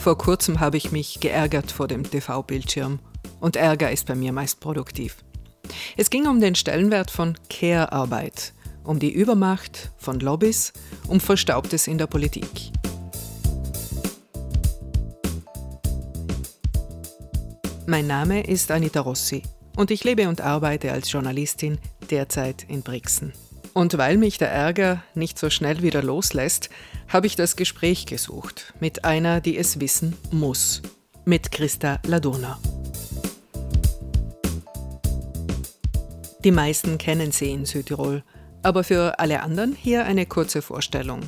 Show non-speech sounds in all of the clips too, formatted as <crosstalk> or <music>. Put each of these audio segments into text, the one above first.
Vor kurzem habe ich mich geärgert vor dem TV-Bildschirm. Und Ärger ist bei mir meist produktiv. Es ging um den Stellenwert von Care-Arbeit, um die Übermacht von Lobbys, um Verstaubtes in der Politik. Mein Name ist Anita Rossi und ich lebe und arbeite als Journalistin derzeit in Brixen. Und weil mich der Ärger nicht so schnell wieder loslässt, habe ich das Gespräch gesucht mit einer, die es wissen muss, mit Christa Ladurna. Die meisten kennen sie in Südtirol, aber für alle anderen hier eine kurze Vorstellung.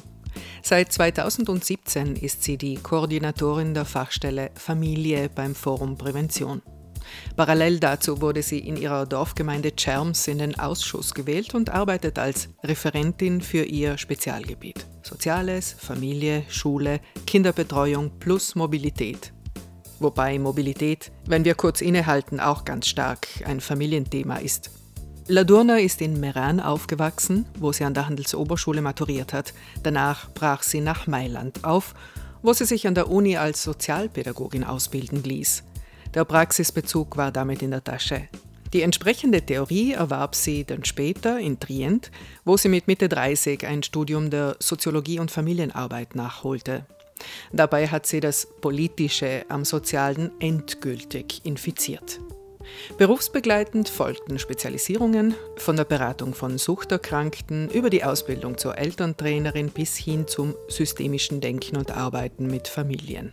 Seit 2017 ist sie die Koordinatorin der Fachstelle Familie beim Forum Prävention. Parallel dazu wurde sie in ihrer Dorfgemeinde Tscherms in den Ausschuss gewählt und arbeitet als Referentin für ihr Spezialgebiet. Soziales, Familie, Schule, Kinderbetreuung plus Mobilität. Wobei Mobilität, wenn wir kurz innehalten, auch ganz stark ein Familienthema ist. Ladurna ist in Meran aufgewachsen, wo sie an der Handelsoberschule maturiert hat. Danach brach sie nach Mailand auf, wo sie sich an der Uni als Sozialpädagogin ausbilden ließ. Der Praxisbezug war damit in der Tasche. Die entsprechende Theorie erwarb sie dann später in Trient, wo sie mit Mitte 30 ein Studium der Soziologie und Familienarbeit nachholte. Dabei hat sie das Politische am Sozialen endgültig infiziert. Berufsbegleitend folgten Spezialisierungen von der Beratung von Suchterkrankten über die Ausbildung zur Elterntrainerin bis hin zum systemischen Denken und Arbeiten mit Familien.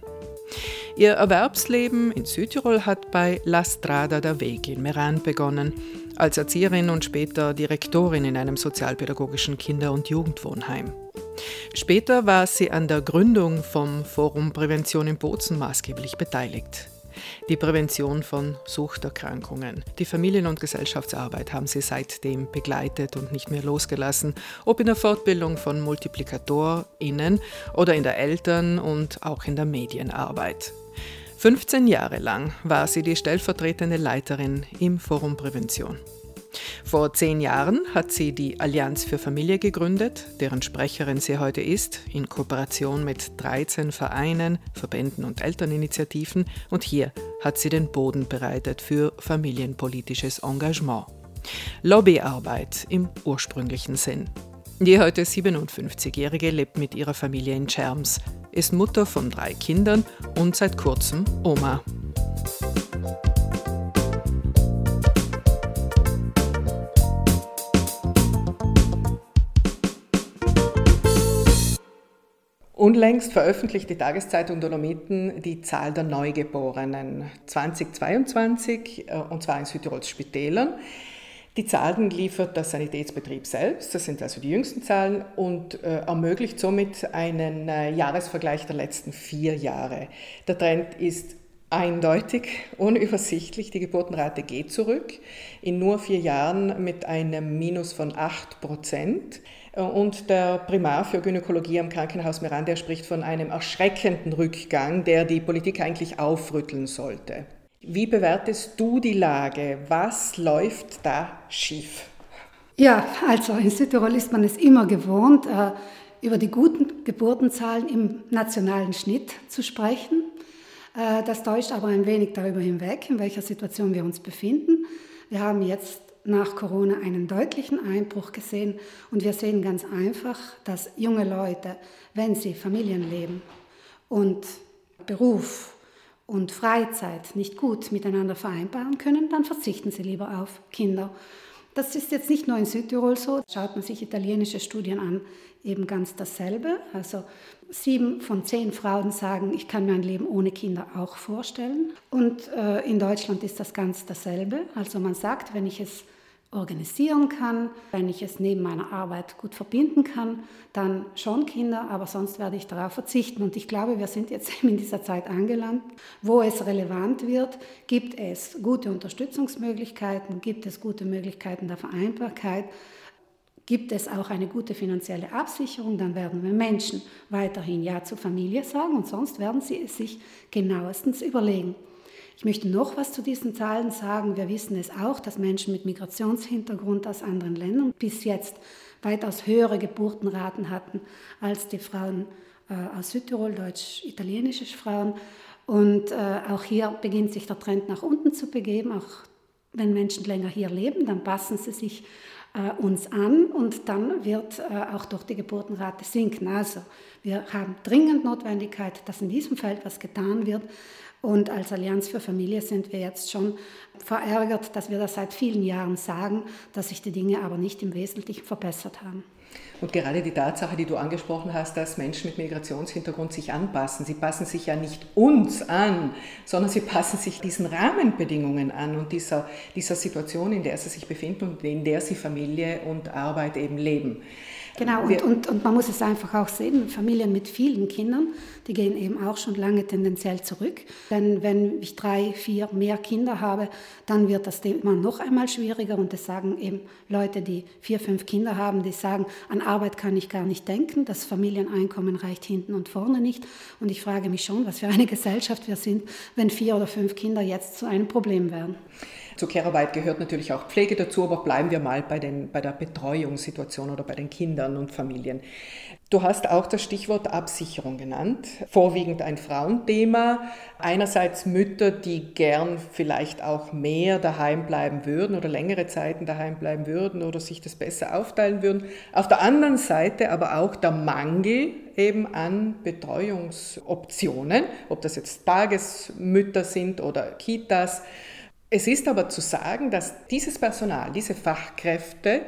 Ihr Erwerbsleben in Südtirol hat bei La Strada der Weg in Meran begonnen, als Erzieherin und später Direktorin in einem sozialpädagogischen Kinder- und Jugendwohnheim. Später war sie an der Gründung vom Forum Prävention in Bozen maßgeblich beteiligt. Die Prävention von Suchterkrankungen. Die Familien- und Gesellschaftsarbeit haben sie seitdem begleitet und nicht mehr losgelassen, ob in der Fortbildung von MultiplikatorInnen oder in der Eltern- und auch in der Medienarbeit. 15 Jahre lang war sie die stellvertretende Leiterin im Forum Prävention. Vor zehn Jahren hat sie die Allianz für Familie gegründet, deren Sprecherin sie heute ist, in Kooperation mit 13 Vereinen, Verbänden und Elterninitiativen. Und hier hat sie den Boden bereitet für familienpolitisches Engagement. Lobbyarbeit im ursprünglichen Sinn. Die heute 57-Jährige lebt mit ihrer Familie in Scherms, ist Mutter von drei Kindern und seit kurzem Oma. Unlängst veröffentlicht die Tageszeitung Dolomiten die Zahl der Neugeborenen 2022 äh, und zwar in Südtirols Spitälern. Die Zahlen liefert der Sanitätsbetrieb selbst, das sind also die jüngsten Zahlen und äh, ermöglicht somit einen äh, Jahresvergleich der letzten vier Jahre. Der Trend ist eindeutig, <laughs> unübersichtlich. Die Geburtenrate geht zurück, in nur vier Jahren mit einem Minus von 8 Prozent. Und der Primar für Gynäkologie am Krankenhaus Miranda spricht von einem erschreckenden Rückgang, der die Politik eigentlich aufrütteln sollte. Wie bewertest du die Lage? Was läuft da schief? Ja, also in Südtirol ist man es immer gewohnt, äh, über die guten Geburtenzahlen im nationalen Schnitt zu sprechen. Äh, das täuscht aber ein wenig darüber hinweg, in welcher Situation wir uns befinden. Wir haben jetzt nach Corona einen deutlichen Einbruch gesehen und wir sehen ganz einfach, dass junge Leute, wenn sie Familienleben und Beruf und Freizeit nicht gut miteinander vereinbaren können, dann verzichten sie lieber auf Kinder. Das ist jetzt nicht nur in Südtirol so. Schaut man sich italienische Studien an, eben ganz dasselbe. Also sieben von zehn Frauen sagen, ich kann mir ein Leben ohne Kinder auch vorstellen. Und äh, in Deutschland ist das ganz dasselbe. Also man sagt, wenn ich es organisieren kann, wenn ich es neben meiner Arbeit gut verbinden kann, dann schon Kinder, aber sonst werde ich darauf verzichten. Und ich glaube, wir sind jetzt <laughs> in dieser Zeit angelangt, wo es relevant wird, gibt es gute Unterstützungsmöglichkeiten, gibt es gute Möglichkeiten der Vereinbarkeit, gibt es auch eine gute finanzielle Absicherung, dann werden wir Menschen weiterhin Ja zur Familie sagen und sonst werden sie es sich genauestens überlegen. Ich möchte noch was zu diesen Zahlen sagen. Wir wissen es auch, dass Menschen mit Migrationshintergrund aus anderen Ländern bis jetzt weitaus höhere Geburtenraten hatten als die Frauen äh, aus Südtirol, deutsch-italienische Frauen. Und äh, auch hier beginnt sich der Trend nach unten zu begeben. Auch wenn Menschen länger hier leben, dann passen sie sich äh, uns an und dann wird auch durch die Geburtenrate sinken. Also wir haben dringend Notwendigkeit, dass in diesem Feld was getan wird. Und als Allianz für Familie sind wir jetzt schon verärgert, dass wir das seit vielen Jahren sagen, dass sich die Dinge aber nicht im Wesentlichen verbessert haben. Und gerade die Tatsache, die du angesprochen hast, dass Menschen mit Migrationshintergrund sich anpassen, sie passen sich ja nicht uns an, sondern sie passen sich diesen Rahmenbedingungen an und dieser, dieser Situation, in der sie sich befinden und in der sie Familie und Arbeit eben leben. Genau, und, und, und man muss es einfach auch sehen, Familien mit vielen Kindern, die gehen eben auch schon lange tendenziell zurück. Denn wenn ich drei, vier mehr Kinder habe, dann wird das Thema noch einmal schwieriger. Und das sagen eben Leute, die vier, fünf Kinder haben, die sagen, an Arbeit kann ich gar nicht denken, das Familieneinkommen reicht hinten und vorne nicht. Und ich frage mich schon, was für eine <laughs> Gesellschaft wir sind, wenn vier oder fünf Kinder jetzt zu einem Problem werden. Zur Care-Arbeit gehört natürlich auch Pflege dazu, aber bleiben wir mal bei, den, bei der Betreuungssituation oder bei den Kindern und Familien. Du hast auch das Stichwort Absicherung genannt, vorwiegend ein Frauenthema. Einerseits Mütter, die gern vielleicht auch mehr daheim bleiben würden oder längere Zeiten daheim bleiben würden oder sich das besser aufteilen würden. Auf der anderen Seite aber auch der Mangel eben an Betreuungsoptionen, ob das jetzt Tagesmütter sind oder Kitas. Es ist aber zu sagen, dass dieses Personal, diese Fachkräfte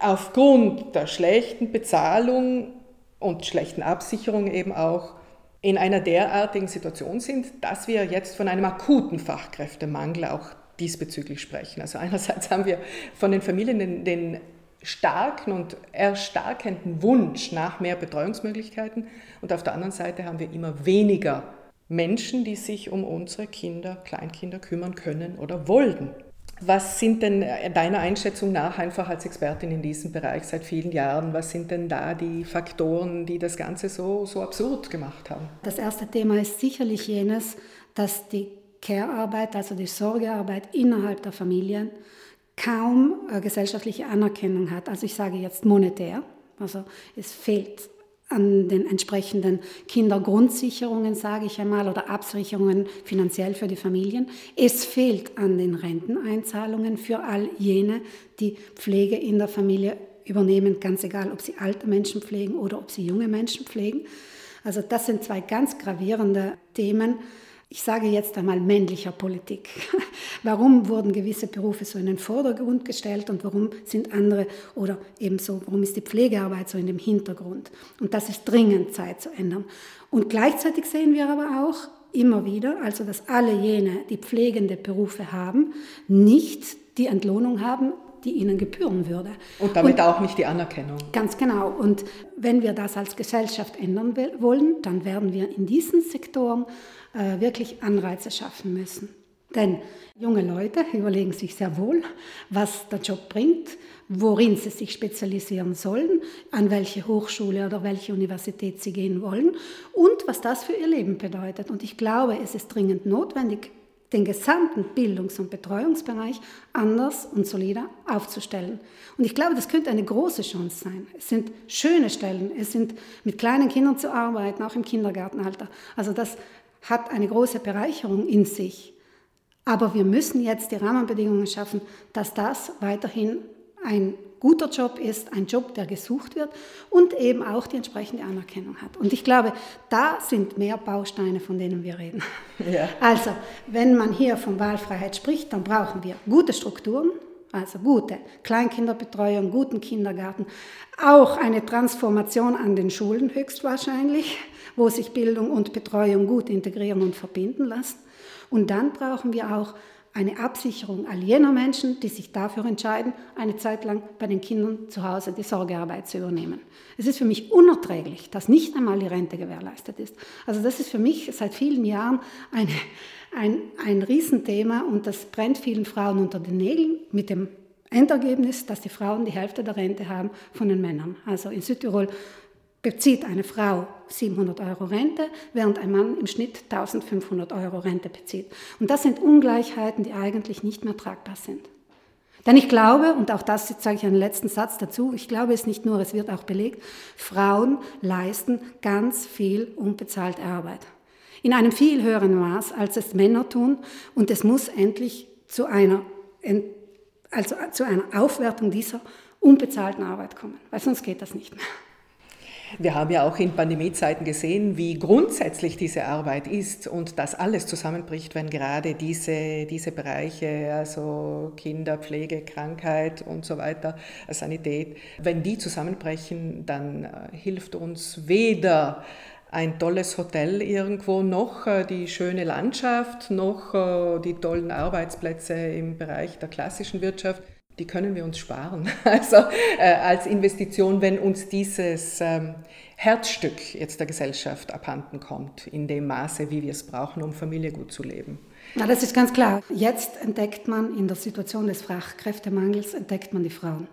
aufgrund der schlechten Bezahlung und schlechten Absicherung eben auch in einer derartigen Situation sind, dass wir jetzt von einem akuten Fachkräftemangel auch diesbezüglich sprechen. Also einerseits haben wir von den Familien den, den starken und erstarkenden Wunsch nach mehr Betreuungsmöglichkeiten und auf der anderen Seite haben wir immer weniger Menschen, die sich um unsere Kinder, Kleinkinder kümmern können oder wollen. Was sind denn äh, deiner Einschätzung nach einfach als Expertin in diesem Bereich seit vielen Jahren, was sind denn da die Faktoren, die das Ganze so, so absurd gemacht haben? Das erste Thema ist sicherlich jenes, dass die Care-Arbeit, also die Sorgearbeit innerhalb der Familien, kaum äh, gesellschaftliche Anerkennung hat. Also ich sage jetzt monetär. Also es fehlt an den entsprechenden Kindergrundsicherungen, sage ich einmal, oder Absicherungen finanziell für die Familien. Es fehlt an den Renteneinzahlungen für all jene, die Pflege in der Familie übernehmen, ganz egal, ob sie alte Menschen pflegen oder ob sie junge Menschen pflegen. Also das sind zwei ganz gravierende Themen, ich sage jetzt einmal männlicher Politik. <laughs> Warum wurden gewisse Berufe so in den Vordergrund gestellt und warum sind andere oder ebenso, warum ist die Pflegearbeit so in dem Hintergrund? Und das ist dringend Zeit zu ändern. Und gleichzeitig sehen wir aber auch immer wieder, also dass alle jene, die pflegende Berufe haben, nicht die Entlohnung haben, die ihnen gebühren würde. Und damit und, auch nicht die Anerkennung. Ganz genau. Und wenn wir das als Gesellschaft ändern wollen, dann werden wir in diesen Sektoren äh, wirklich Anreize schaffen müssen. Denn junge Leute überlegen sich sehr wohl, was der Job bringt, worin sie sich spezialisieren sollen, an welche Hochschule oder welche Universität sie gehen wollen und was das für ihr Leben bedeutet. Und ich glaube, es ist dringend notwendig, den gesamten Bildungs- und Betreuungsbereich anders und solider aufzustellen. Und ich glaube, das könnte eine große Chance sein. Es sind schöne Stellen, es sind mit kleinen Kindern zu arbeiten, auch im Kindergartenalter. Also das hat eine große Bereicherung in sich. Aber wir müssen jetzt die Rahmenbedingungen schaffen, dass das weiterhin ein guter Job ist, ein Job, der gesucht wird und eben auch die entsprechende Anerkennung hat. Und ich glaube, da sind mehr Bausteine, von denen wir reden. Ja. Also, wenn man hier von Wahlfreiheit spricht, dann brauchen wir gute Strukturen, also gute Kleinkinderbetreuung, guten Kindergarten, auch eine Transformation an den Schulen höchstwahrscheinlich, wo sich Bildung und Betreuung gut integrieren und verbinden lassen. Und dann brauchen wir auch eine Absicherung all jener Menschen, die sich dafür entscheiden, eine Zeit lang bei den Kindern zu Hause die Sorgearbeit zu übernehmen. Es ist für mich unerträglich, dass nicht einmal die Rente gewährleistet ist. Also das ist für mich seit vielen Jahren eine, ein, ein Riesenthema und das brennt vielen Frauen unter den Nägeln mit dem Endergebnis, dass die Frauen die Hälfte der Rente haben von den Männern. Also in Südtirol bezieht eine Frau 700 Euro Rente, während ein Mann im Schnitt 1500 Euro Rente bezieht. Und das sind Ungleichheiten, die eigentlich nicht mehr tragbar sind. Denn ich glaube, und auch das sage ich einen letzten Satz dazu, ich glaube es nicht nur, es wird auch belegt, Frauen leisten ganz viel unbezahlte Arbeit. In einem viel höheren Maß, als es Männer tun. Und es muss endlich zu einer, also zu einer Aufwertung dieser unbezahlten Arbeit kommen, weil sonst geht das nicht mehr. Wir haben ja auch in Pandemiezeiten gesehen, wie grundsätzlich diese Arbeit ist und dass alles zusammenbricht, wenn gerade diese, diese Bereiche, also Kinder, Pflege, Krankheit und so weiter, Sanität, wenn die zusammenbrechen, dann äh, hilft uns weder ein tolles Hotel irgendwo, noch äh, die schöne Landschaft, noch äh, die tollen Arbeitsplätze im Bereich der klassischen Wirtschaft die können wir uns sparen. <laughs> Also äh, als Investition, wenn uns dieses ähm, Herzstück jetzt der Gesellschaft abhanden kommt, in dem Maße, wie wir es brauchen, um Familie gut zu leben. Na, das ist ganz klar. Jetzt entdeckt man in der Situation des Fachkräftemangels, entdeckt man die Frauen.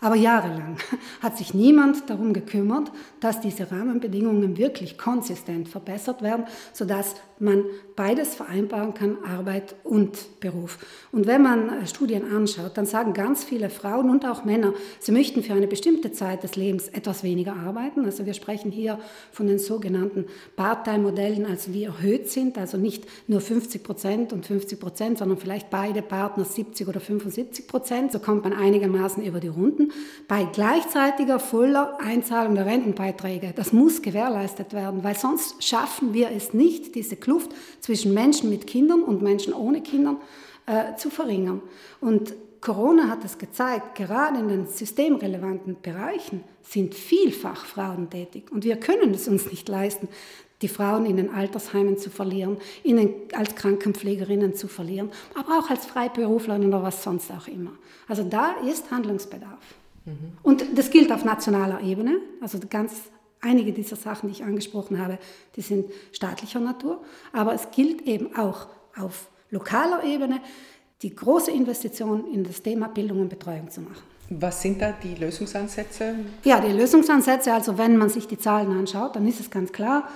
Aber jahrelang hat sich niemand darum gekümmert, dass diese Rahmenbedingungen wirklich konsistent verbessert werden, sodass man beides vereinbaren kann, Arbeit und Beruf. Und wenn man äh, Studien anschaut, dann sagen ganz viele Frauen und auch Männer, sie möchten für eine bestimmte Zeit des Lebens etwas weniger arbeiten. Also wir sprechen hier von den sogenannten Part-Time-Modellen, also die erhöht sind, also nicht nur 50 Prozent und 50 Prozent, sondern vielleicht beide Partner 70 oder 75 Prozent. So kommt man einigermaßen über die Runden. Bei gleichzeitiger voller Einzahlung der Rentenbeiträge. Das muss gewährleistet werden, weil sonst schaffen wir es nicht, diese Kluft zwischen Menschen mit Kindern und Menschen ohne Kindern äh, zu verringern. Und Corona hat es gezeigt, gerade in den systemrelevanten Bereichen sind vielfach Frauen tätig. Und wir können es uns nicht leisten, die Frauen in den Altersheimen zu verlieren, ihnen als Krankenpflegerinnen zu verlieren, aber auch als Freiberuflerinnen oder was sonst auch immer. Also da ist Handlungsbedarf. Mhm. Und das gilt auf nationaler Ebene, also ganz Einige dieser Sachen, die ich angesprochen habe, die sind staatlicher Natur, aber es gilt eben auch auf lokaler Ebene, die große Investition in das Thema Bildung und Betreuung zu machen. Was sind da die Lösungsansätze? Ja, die Lösungsansätze, also wenn man sich die Zahlen anschaut, dann ist es ganz klar,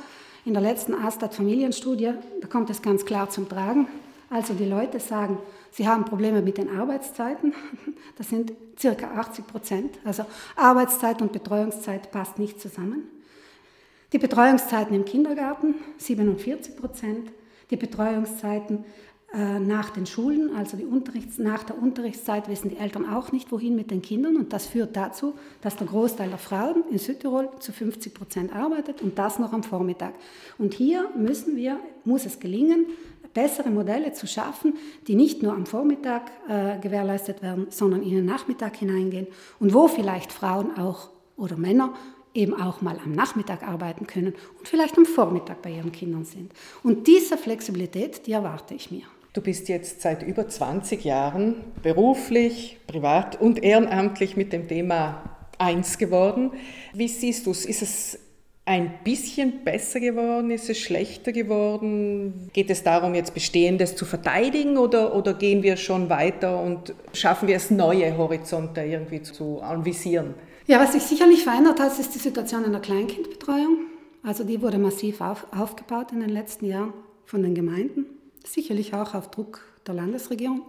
in der letzten Astat-Familienstudie, da kommt es ganz klar zum Tragen. Also die Leute sagen, sie haben Probleme mit den Arbeitszeiten. <laughs> Das sind circa 80 Prozent. Also Arbeitszeit und Betreuungszeit passt nicht zusammen. Die Betreuungszeiten im Kindergarten 47 Prozent. Die Betreuungszeiten nach den Schulen, also nach der Unterrichtszeit, wissen die Eltern auch nicht, wohin mit den Kindern. Und das führt dazu, dass der Großteil der Frauen in Südtirol zu 50 Prozent arbeitet und das noch am Vormittag. Und hier müssen wir, muss es gelingen, bessere Modelle zu schaffen, die nicht nur am Vormittag äh, gewährleistet werden, sondern in den Nachmittag hineingehen und wo vielleicht Frauen auch oder Männer eben auch mal am Nachmittag arbeiten können und vielleicht am Vormittag bei ihren Kindern sind. Und diese Flexibilität, die erwarte ich mir. Du bist jetzt seit über 20 Jahren beruflich, privat und ehrenamtlich mit dem Thema eins geworden. Wie siehst du es? Ist es ein bisschen besser geworden? Ist es schlechter geworden? Geht es darum, jetzt Bestehendes zu verteidigen oder, oder gehen wir schon weiter und schaffen wir es, neue Horizonte irgendwie zu anvisieren? Ja, was sich sicherlich verändert hat, ist die Situation in der Kleinkindbetreuung. Also die wurde massiv auf, aufgebaut in den letzten Jahren von den Gemeinden, sicherlich auch auf Druck der Landesregierung.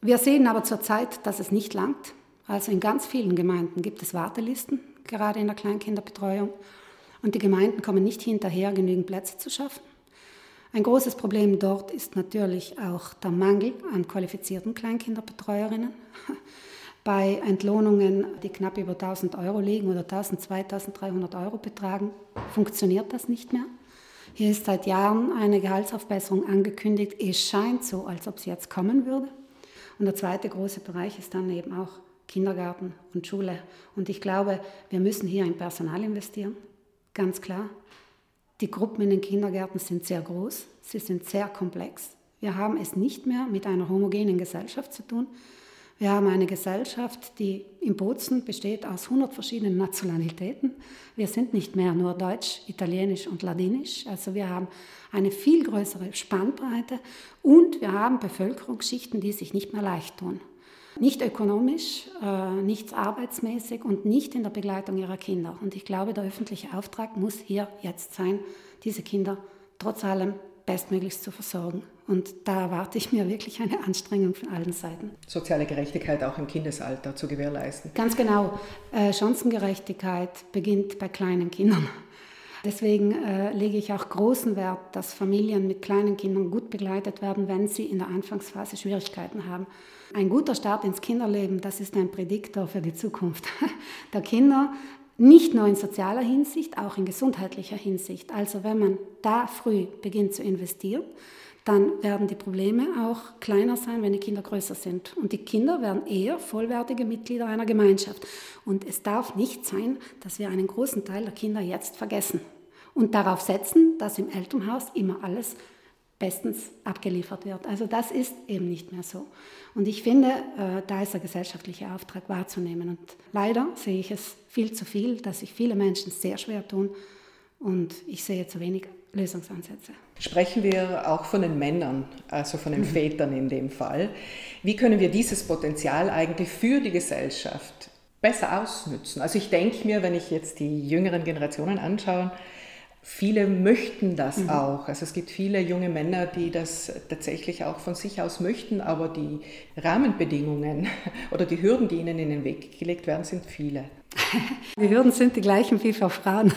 Wir sehen aber zurzeit, dass es nicht langt. Also in ganz vielen Gemeinden gibt es Wartelisten, gerade in der Kleinkinderbetreuung. Und die Gemeinden kommen nicht hinterher, genügend Plätze zu schaffen. Ein großes Problem dort ist natürlich auch der Mangel an qualifizierten Kleinkinderbetreuerinnen. <laughs> Bei Entlohnungen, die knapp über 1000 Euro liegen oder 1000, 2300 Euro betragen, funktioniert das nicht mehr. Hier ist seit Jahren eine Gehaltsaufbesserung angekündigt. Es scheint so, als ob sie jetzt kommen würde. Und der zweite große Bereich ist dann eben auch Kindergarten und Schule. Und ich glaube, wir müssen hier in Personal investieren ganz klar. Die Gruppen in den Kindergärten sind sehr groß, sie sind sehr komplex. Wir haben es nicht mehr mit einer homogenen Gesellschaft zu tun. Wir haben eine Gesellschaft, die im Bozen besteht aus 100 verschiedenen Nationalitäten. Wir sind nicht mehr nur Deutsch, Italienisch und Ladinisch. Also wir haben eine viel größere Spannbreite und wir haben Bevölkerungsschichten, die sich nicht mehr leicht tun. Nicht ökonomisch, äh, nicht arbeitsmäßig und nicht in der Begleitung ihrer Kinder. Und ich glaube, der öffentliche Auftrag muss hier jetzt sein, diese Kinder trotz allem bestmöglichst zu versorgen. Und da erwarte ich mir wirklich eine Anstrengung von allen Seiten. Soziale Gerechtigkeit auch im Kindesalter zu gewährleisten. Ganz genau. Äh, Chancengerechtigkeit beginnt bei kleinen Kindern. Deswegen äh, lege ich auch großen Wert, dass Familien mit kleinen Kindern gut begleitet werden, wenn sie in der Anfangsphase Schwierigkeiten haben. Ein guter Start ins Kinderleben, das ist ein Prädiktor für die Zukunft <laughs> der Kinder, nicht nur in sozialer Hinsicht, auch in gesundheitlicher Hinsicht. Also wenn man da früh beginnt zu investieren, dann werden die Probleme auch kleiner sein, wenn die Kinder größer sind. Und die Kinder werden eher vollwertige Mitglieder einer Gemeinschaft. Und es darf nicht sein, dass wir einen großen Teil der Kinder jetzt vergessen und darauf setzen, dass im Elternhaus immer alles bestens abgeliefert wird. Also das ist eben nicht mehr so. Und ich finde, äh, da ist der gesellschaftliche Auftrag wahrzunehmen. Und leider sehe ich es viel zu viel, dass sich viele Menschen sehr schwer tun und ich sehe zu wenig Lösungsansätze. Sprechen wir auch von den Männern, also von den mhm. Vätern in dem Fall. Wie können wir dieses Potenzial eigentlich für die Gesellschaft besser ausnützen? Also ich denke mir, wenn ich jetzt die jüngeren Generationen anschaue, Viele möchten das mhm. auch. Also es gibt viele junge Männer, die das tatsächlich auch von sich aus möchten, aber die Rahmenbedingungen <laughs> oder die Hürden, die ihnen in den Weg gelegt werden, sind viele. <laughs> Die Hürden sind die gleichen wie für Frauen.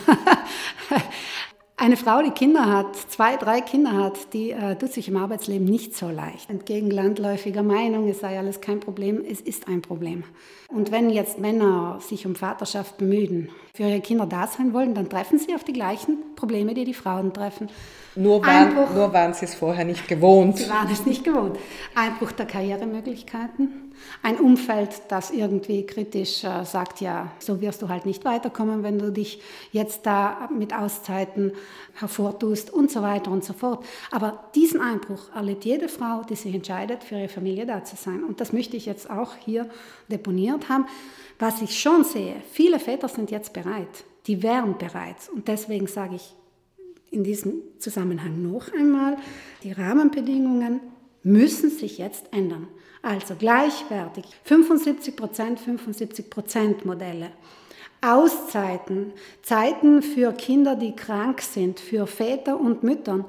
<laughs> Eine Frau, die Kinder hat, zwei, drei Kinder hat, die äh, tut sich im Arbeitsleben nicht so leicht. Entgegen landläufiger Meinung, es sei alles kein Problem, es ist ein Problem. Und wenn jetzt Männer sich um Vaterschaft bemühen, für ihre Kinder da sein wollen, dann treffen sie auf die gleichen Probleme, die die Frauen treffen. Nur waren, nur waren sie es vorher nicht gewohnt. Sie waren es nicht gewohnt. Einbruch der Karrieremöglichkeiten, ein Umfeld, das irgendwie kritisch äh, sagt, ja, so wirst du halt nicht weiterkommen, wenn du dich jetzt da mit Auszeiten hervortust und so weiter und so fort. Aber diesen Einbruch erlebt jede Frau, die sich entscheidet, für ihre Familie da zu sein. Und das möchte ich jetzt auch hier deponiert haben. Was ich schon sehe, viele Väter sind jetzt bereit, die wären bereit. Und deswegen sage ich in diesem Zusammenhang noch einmal, die Rahmenbedingungen müssen sich jetzt ändern. Also gleichwertig 75 Prozent, 75 Prozent Modelle. Auszeiten, Zeiten für Kinder, die krank sind, für Väter und Müttern.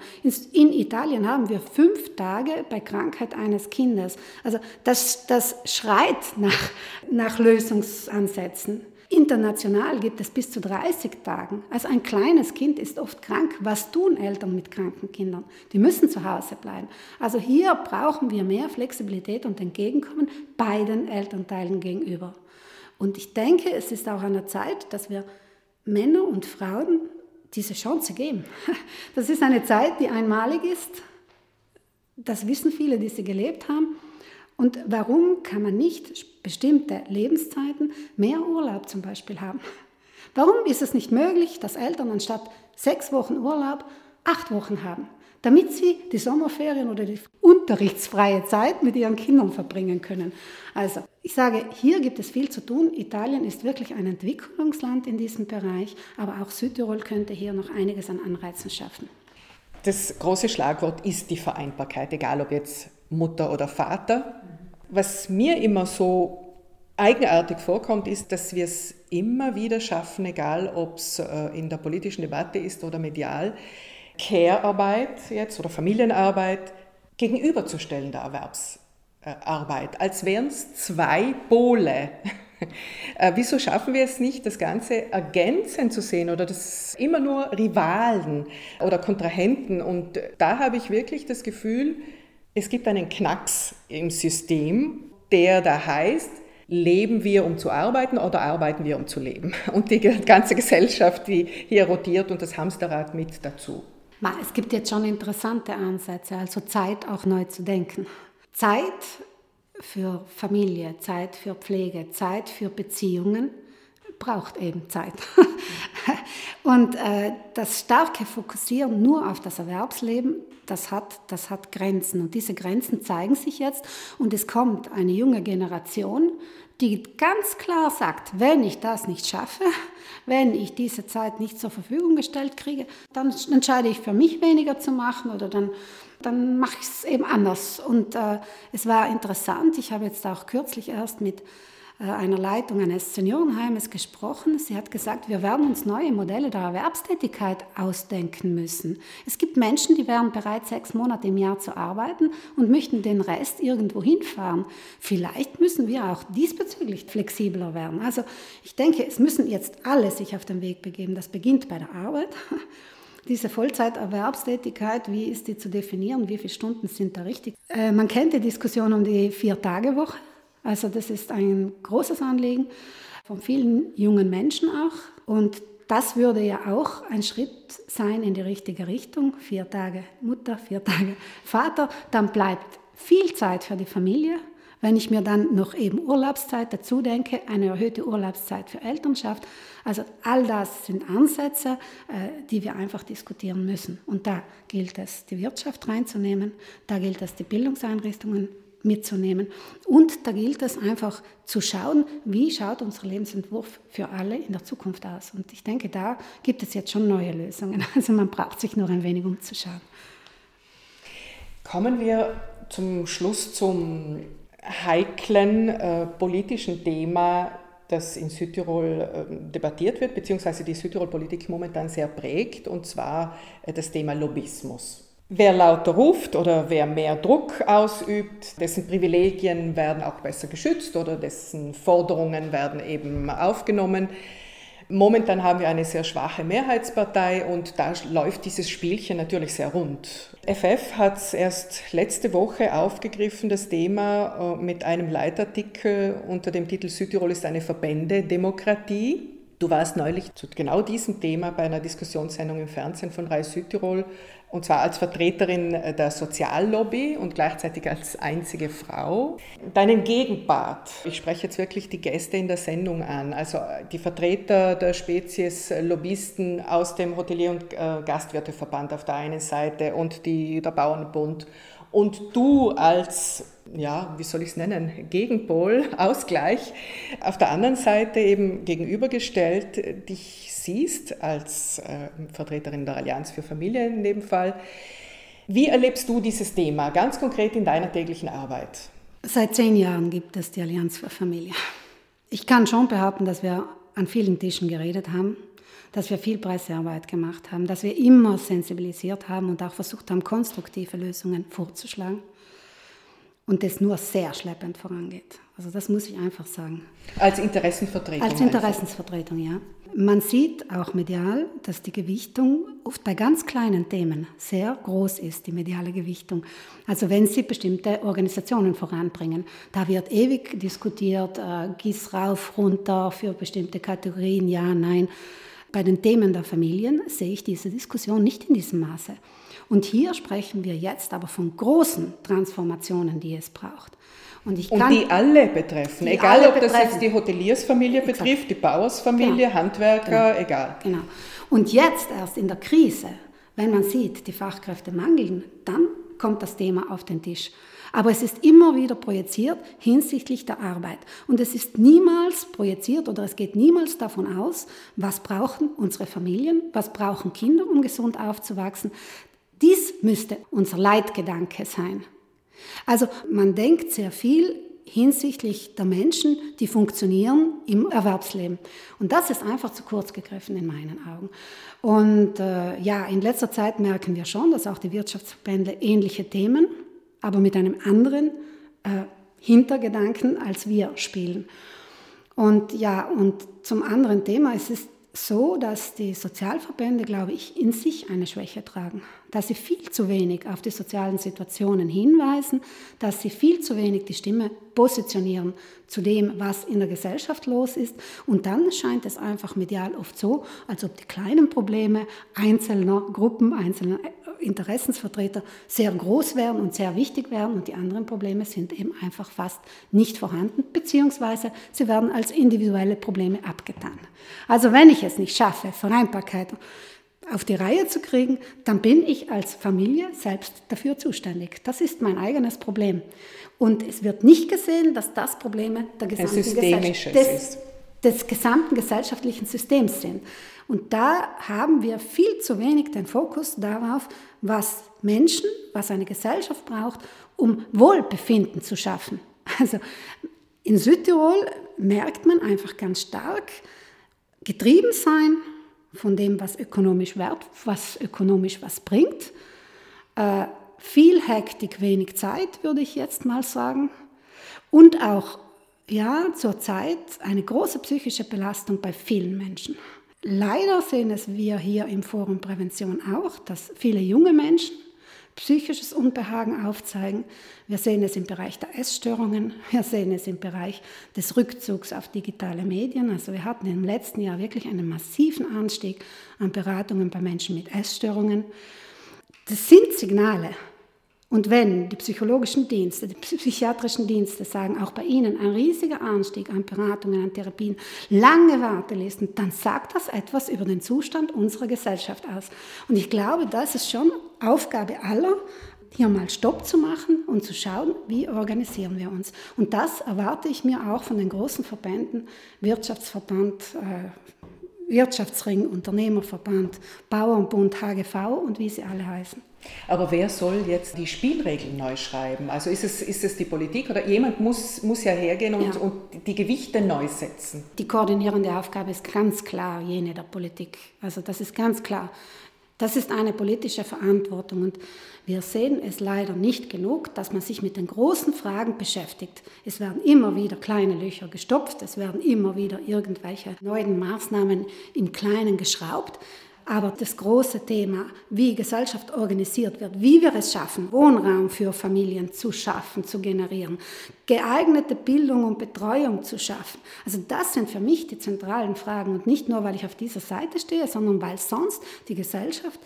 In Italien haben wir fünf Tage bei Krankheit eines Kindes. Also das, das schreit nach, nach Lösungsansätzen. International gibt es bis zu 30 Tagen. Also ein kleines Kind ist oft krank. Was tun Eltern mit kranken Kindern? Die müssen zu Hause bleiben. Also hier brauchen wir mehr Flexibilität und Entgegenkommen beiden Elternteilen gegenüber. Und ich denke, es ist auch an der Zeit, dass wir Männer und Frauen diese Chance geben. <laughs> Das ist eine Zeit, die einmalig ist. Das wissen viele, die sie gelebt haben. Und warum kann man nicht bestimmte Lebenszeiten mehr Urlaub zum Beispiel haben? Warum ist es nicht möglich, dass Eltern anstatt sechs Wochen Urlaub acht Wochen haben, damit sie die Sommerferien oder die unterrichtsfreie Zeit mit ihren Kindern verbringen können? Also, ich sage, hier gibt es viel zu tun. Italien ist wirklich ein Entwicklungsland in diesem Bereich, aber auch Südtirol könnte hier noch einiges an Anreizen schaffen. Das große Schlagwort ist die Vereinbarkeit, egal ob jetzt Mutter oder Vater. Was mir immer so eigenartig vorkommt, ist, dass wir es immer wieder schaffen, egal ob es äh, in der politischen Debatte ist oder medial, Care-Arbeit jetzt oder Familienarbeit gegenüberzustellen der Erwerbsarbeit, als wären es zwei Pole. <laughs> Äh, wieso schaffen wir es nicht, das Ganze ergänzend zu sehen oder das immer nur Rivalen oder Kontrahenten? Und da habe ich wirklich das Gefühl, es gibt einen Knacks im System, der da heißt, leben wir, um zu arbeiten oder arbeiten wir, um zu leben? <laughs> Und die ganze Gesellschaft, die hier rotiert und das Hamsterrad mit dazu. Es gibt jetzt schon interessante Ansätze, also Zeit auch neu zu denken. Zeit für Familie, Zeit für Pflege, Zeit für Beziehungen braucht eben Zeit. <laughs> Und äh, das starke Fokussieren nur auf das Erwerbsleben, das hat, das hat Grenzen. Und diese Grenzen zeigen sich jetzt. Und es kommt eine junge Generation, die ganz klar sagt, wenn ich das nicht schaffe, <laughs> wenn ich diese Zeit nicht zur Verfügung gestellt kriege, dann entscheide ich für mich weniger zu machen oder dann, dann mache ich es eben anders. Und äh, es war interessant, ich habe jetzt auch kürzlich erst mit einer Leitung eines Seniorenheimes gesprochen. Sie hat gesagt, wir werden uns neue Modelle der Erwerbstätigkeit ausdenken müssen. Es gibt Menschen, die wären bereit, sechs Monate im Jahr zu arbeiten und möchten den Rest irgendwo hinfahren. Vielleicht müssen wir auch diesbezüglich flexibler werden. Also ich denke, es müssen jetzt alle sich auf den Weg begeben. Das beginnt bei der Arbeit. <laughs> Diese Vollzeiterwerbstätigkeit, wie ist die zu definieren? Wie viele Stunden sind da richtig? Äh, man kennt die Diskussion um die Vier-Tage-Woche. Also das ist ein großes Anliegen von vielen jungen Menschen auch. Und das würde ja auch ein Schritt sein in die richtige Richtung. Vier Tage Mutter, vier Tage Vater. Dann bleibt viel Zeit für die Familie. Wenn ich mir dann noch eben Urlaubszeit dazu denke, eine erhöhte Urlaubszeit für Elternschaft, also all das sind Ansätze, äh, die wir einfach diskutieren müssen. Und da gilt es, die Wirtschaft reinzunehmen, da gilt es, die Bildungseinrichtungen mitzunehmen. Und da gilt es einfach zu schauen, wie schaut unser Lebensentwurf für alle in der Zukunft aus. Und ich denke, da gibt es jetzt schon neue Lösungen. <laughs> Also man braucht sich nur ein wenig umzuschauen. Kommen wir zum Schluss zum heiklen äh, politischen Thema, das in Südtirol äh, debattiert wird, beziehungsweise die Südtirol-Politik momentan sehr prägt, und zwar äh, das Thema Lobbyismus. Wer lauter ruft oder wer mehr Druck ausübt, dessen Privilegien werden auch besser geschützt oder dessen Forderungen werden eben aufgenommen. Momentan haben wir eine sehr schwache Mehrheitspartei und da läuft dieses Spielchen natürlich sehr rund. FF hat es erst letzte Woche aufgegriffen, das Thema äh, mit einem Leitartikel unter dem Titel Südtirol ist eine Verbände-Demokratie. Du warst neulich zu genau diesem Thema bei einer Diskussionssendung im Fernsehen von Reis Südtirol und zwar als Vertreterin der Soziallobby und gleichzeitig als einzige Frau. Deinen Gegenpart, ich spreche jetzt wirklich die Gäste in der Sendung an, also die Vertreter der Spezies Lobbyisten aus dem Hotelier- und äh, Gastwirteverband auf der einen Seite und die, der Bauernbund. Und du als, ja, wie soll ich es nennen, Gegenpol, <laughs> Ausgleich, auf der anderen Seite eben gegenübergestellt, dich siehst als äh, Vertreterin der Allianz für Familie in dem Fall. Wie erlebst du dieses Thema ganz konkret in deiner täglichen Arbeit? Seit zehn Jahren gibt es die Allianz für Familie. Ich kann schon behaupten, dass wir an vielen Tischen geredet haben, dass wir viel Pressearbeit gemacht haben, dass wir immer sensibilisiert haben und auch versucht haben, konstruktive Lösungen vorzuschlagen und das nur sehr schleppend vorangeht. Also das muss ich einfach sagen. Als Interessenvertretung? Als Interessenvertretung, ja. Man sieht auch medial, dass die Gewichtung oft bei ganz kleinen Themen sehr groß ist, die mediale Gewichtung. Also wenn Sie bestimmte Organisationen voranbringen, da wird ewig diskutiert, äh, gieß rauf, runter für bestimmte Kategorien, ja, nein. Bei den Themen der Familien sehe ich diese Diskussion nicht in diesem Maße. Und hier sprechen wir jetzt aber von großen Transformationen, die es braucht. Und, ich kann, und die alle betreffen, die egal alle ob das jetzt die Hoteliersfamilie Exakt. betrifft, die Bauersfamilie, genau. Handwerker, genau. egal. Genau. Und jetzt erst in der Krise, wenn man sieht, die Fachkräfte mangeln, dann kommt das Thema auf den Tisch. Aber es ist immer wieder projiziert hinsichtlich der Arbeit. Und es ist niemals projiziert oder es geht niemals davon aus, was brauchen unsere Familien, was brauchen Kinder, um gesund aufzuwachsen. Dies müsste unser Leitgedanke sein. Also man denkt sehr viel hinsichtlich der Menschen, die funktionieren im Erwerbsleben. Und das ist einfach zu kurz gegriffen in meinen Augen. Und äh, ja, in letzter Zeit merken wir schon, dass auch die Wirtschaftsverbände ähnliche Themen, aber mit einem anderen äh, Hintergedanken als wir spielen. Und ja, und zum anderen Thema, es ist so, dass die Sozialverbände, glaube ich, in sich eine Schwäche tragen, dass sie viel zu wenig auf die sozialen Situationen hinweisen, dass sie viel zu wenig die Stimme positionieren zu dem, was in der Gesellschaft los ist. Und dann scheint es einfach medial oft so, als ob die kleinen Probleme einzelner Gruppen, einzelner Interessensvertreter sehr groß werden und sehr wichtig werden und die anderen Probleme sind eben einfach fast nicht vorhanden, beziehungsweise sie werden als individuelle Probleme abgetan. Also wenn ich es nicht schaffe, Vereinbarkeit auf die Reihe zu kriegen, dann bin ich als Familie selbst dafür zuständig. Das ist mein eigenes Problem. Und es wird nicht gesehen, dass das Probleme der gesamten Gesellschaft des, des gesamten gesellschaftlichen Systems sind. Und da haben wir viel zu wenig den Fokus darauf, was Menschen, was eine Gesellschaft braucht, um Wohlbefinden zu schaffen. Also In Südtirol merkt man einfach ganz stark, getrieben sein von dem, was ökonomisch wert, was ökonomisch was bringt. Äh, viel Hektik, wenig Zeit, würde ich jetzt mal sagen. Und auch, ja, zurzeit eine große psychische Belastung bei vielen Menschen. Leider sehen es wir hier im Forum Prävention auch, dass viele junge Menschen psychisches Unbehagen aufzeigen. Wir sehen es im Bereich der Essstörungen, wir sehen es im Bereich des Rückzugs auf digitale Medien. Also wir hatten im letzten Jahr wirklich einen massiven Anstieg an Beratungen bei Menschen mit Essstörungen. Das sind Signale, und wenn die psychologischen Dienste, die psychiatrischen Dienste sagen, auch bei Ihnen ein riesiger Anstieg an Beratungen, an Therapien, lange Wartelisten, dann sagt das etwas über den Zustand unserer Gesellschaft aus. Und ich glaube, das ist schon Aufgabe aller, hier mal Stopp zu machen und zu schauen, wie organisieren wir uns. Und das erwarte ich mir auch von den großen Verbänden, Wirtschaftsverband, äh, Wirtschaftsring, Unternehmerverband, Bauernbund, HGV und wie sie alle heißen. Aber wer soll jetzt die Spielregeln neu schreiben? Also ist es, ist es die Politik oder jemand muss, muss ja hergehen und, ja. und die Gewichte neu setzen? Die koordinierende Aufgabe ist ganz klar jene der Politik. Also das ist ganz klar. Das ist eine politische Verantwortung und wir sehen es leider nicht genug, dass man sich mit den großen Fragen beschäftigt. Es werden immer wieder kleine Löcher gestopft, es werden immer wieder irgendwelche neuen Maßnahmen im Kleinen geschraubt. Aber das große Thema, wie Gesellschaft organisiert wird, wie wir es schaffen, Wohnraum für Familien zu schaffen, zu generieren, geeignete Bildung und Betreuung zu schaffen. Also das sind für mich die zentralen Fragen und nicht nur, weil ich auf dieser Seite stehe, sondern weil sonst die Gesellschaft,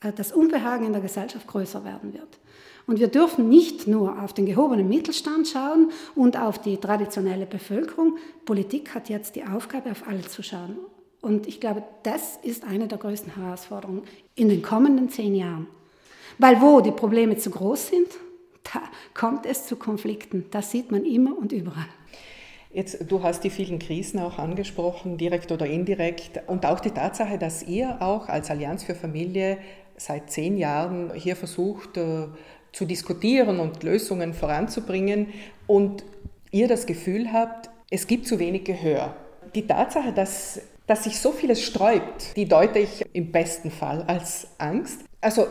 äh, das Unbehagen in der Gesellschaft größer werden wird. Und wir dürfen nicht nur auf den gehobenen Mittelstand schauen und auf die traditionelle Bevölkerung. Politik hat jetzt die Aufgabe, auf alle zu schauen. Und ich glaube, das ist eine der größten Herausforderungen in den kommenden zehn Jahren. Weil wo die Probleme zu groß sind, <laughs> da kommt es zu Konflikten. Das sieht man immer und überall. Jetzt, du hast die vielen Krisen auch angesprochen, direkt oder indirekt, und auch die Tatsache, dass ihr auch als Allianz für Familie seit zehn Jahren hier versucht äh, zu diskutieren und Lösungen voranzubringen und ihr das Gefühl habt, es gibt zu wenig Gehör. Die Tatsache, dass dass sich so vieles sträubt, die deute ich im besten Fall als Angst. Also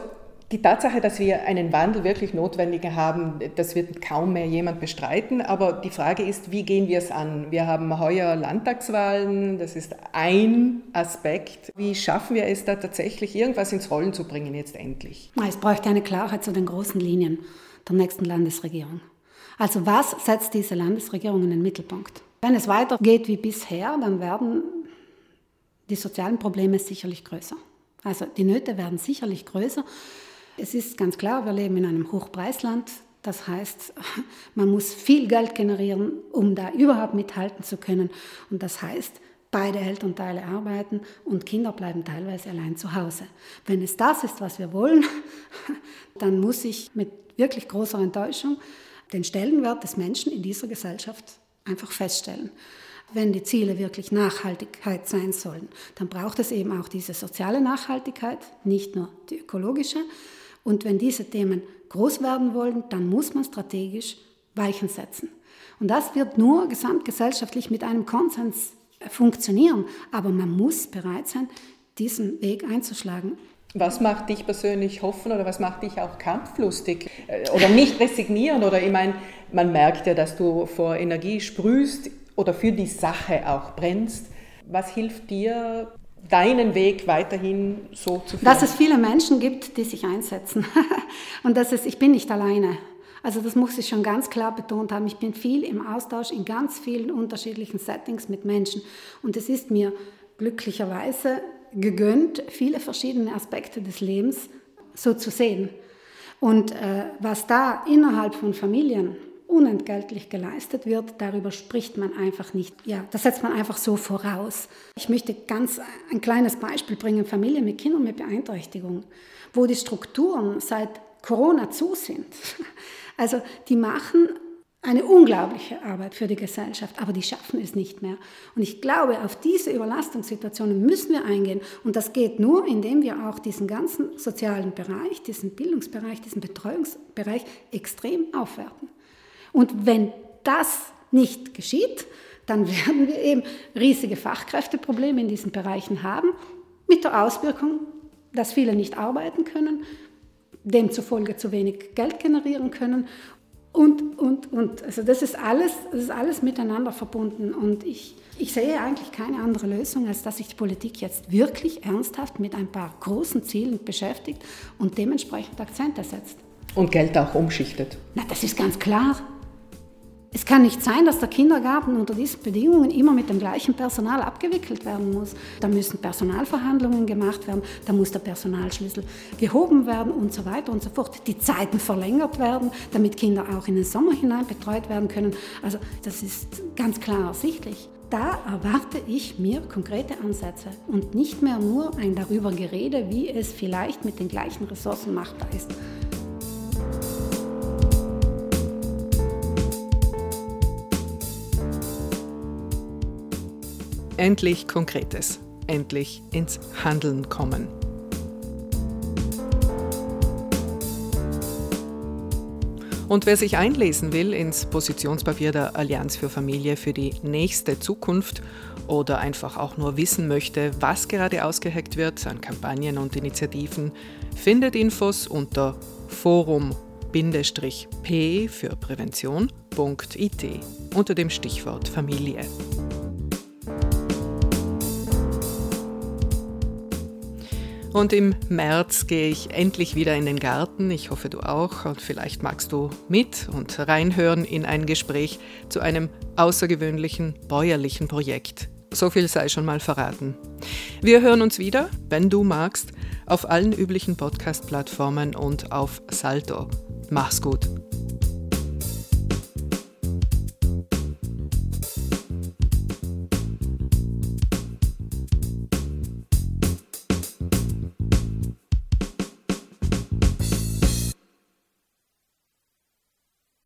die Tatsache, dass wir einen Wandel wirklich notwendig haben, das wird kaum mehr jemand bestreiten. Aber die Frage ist, wie gehen wir es an? Wir haben heuer Landtagswahlen, das ist ein Aspekt. Wie schaffen wir es da tatsächlich, irgendwas ins Rollen zu bringen jetzt endlich? Es bräuchte eine Klarheit zu den großen Linien der nächsten Landesregierung. Also was setzt diese Landesregierung in den Mittelpunkt? Wenn es weitergeht wie bisher, dann werden die sozialen Probleme sicherlich größer. Also die Nöte werden sicherlich größer. Es ist ganz klar, wir leben in einem Hochpreisland. Das heißt, <laughs> man muss viel Geld generieren, um da überhaupt mithalten zu können. Und das heißt, beide Elternteile arbeiten und Kinder bleiben teilweise allein zu Hause. Wenn es das ist, was wir wollen, <laughs> dann muss ich mit wirklich großer Enttäuschung den Stellenwert des Menschen in dieser Gesellschaft einfach feststellen wenn die Ziele wirklich Nachhaltigkeit sein sollen, dann braucht es eben auch diese soziale Nachhaltigkeit, nicht nur die ökologische. Und wenn diese Themen groß werden wollen, dann muss man strategisch Weichen setzen. Und das wird nur gesamtgesellschaftlich mit einem Konsens funktionieren. Aber man muss bereit sein, diesen Weg einzuschlagen. Was macht dich persönlich hoffen oder was macht dich auch kampflustig äh, oder nicht resignieren? Oder ich meine, man merkt ja, dass du vor Energie sprühst oder für die Sache auch brennst. Was hilft dir, deinen Weg weiterhin so zu führen? Dass es viele Menschen gibt, die sich einsetzen. <laughs> Und dass es, ich bin nicht alleine. Also das muss ich schon ganz klar betont haben. Ich bin viel im Austausch in ganz vielen unterschiedlichen Settings mit Menschen. Und es ist mir glücklicherweise gegönnt, viele verschiedene Aspekte des Lebens so zu sehen. Und äh, was da innerhalb von Familien unentgeltlich geleistet wird, darüber spricht man einfach nicht. Ja, das setzt man einfach so voraus. Ich möchte ganz ein kleines Beispiel bringen, Familie mit Kindern mit Beeinträchtigung, wo die Strukturen seit Corona zu sind. <laughs> Also die machen eine unglaubliche Arbeit für die Gesellschaft, aber die schaffen es nicht mehr. Und ich glaube, auf diese Überlastungssituationen müssen wir eingehen. Und das geht nur, indem wir auch diesen ganzen sozialen Bereich, diesen Bildungsbereich, diesen Betreuungsbereich extrem aufwerten. Und wenn das nicht geschieht, dann <laughs> werden wir eben riesige Fachkräfteprobleme in diesen Bereichen haben, mit der Auswirkung, dass viele nicht arbeiten können, demzufolge zu wenig Geld generieren können und, und, und. Also das ist alles, das ist alles miteinander verbunden und ich, ich sehe eigentlich keine andere Lösung, als dass sich die Politik jetzt wirklich ernsthaft mit ein paar großen Zielen beschäftigt und dementsprechend Akzente setzt. Und Geld auch umschichtet. Na, das ist ganz klar. Es kann nicht sein, dass der Kindergarten unter diesen Bedingungen immer mit dem gleichen Personal abgewickelt werden muss. Da müssen Personalverhandlungen gemacht werden, da muss der Personalschlüssel gehoben werden und so weiter und so fort. Die Zeiten verlängert werden, damit Kinder auch in den Sommer hinein betreut werden können. Also das ist ganz klar ersichtlich. Da erwarte ich mir konkrete Ansätze und nicht mehr nur ein darüber Gerede, wie es vielleicht mit den gleichen Ressourcen machbar ist. Endlich Konkretes, endlich ins Handeln kommen. Und wer sich einlesen will ins Positionspapier der Allianz für Familie für die nächste Zukunft oder einfach auch nur wissen möchte, was gerade ausgeheckt wird an Kampagnen und Initiativen, findet Infos unter forum-p für Prävention.it unter dem Stichwort Familie. Und im März gehe ich endlich wieder in den Garten. Ich hoffe, du auch. Und vielleicht magst du mit und reinhören in ein Gespräch zu einem außergewöhnlichen bäuerlichen Projekt. So viel sei schon mal verraten. Wir hören uns wieder, wenn du magst, auf allen üblichen Podcast-Plattformen und auf Salto. Mach's gut.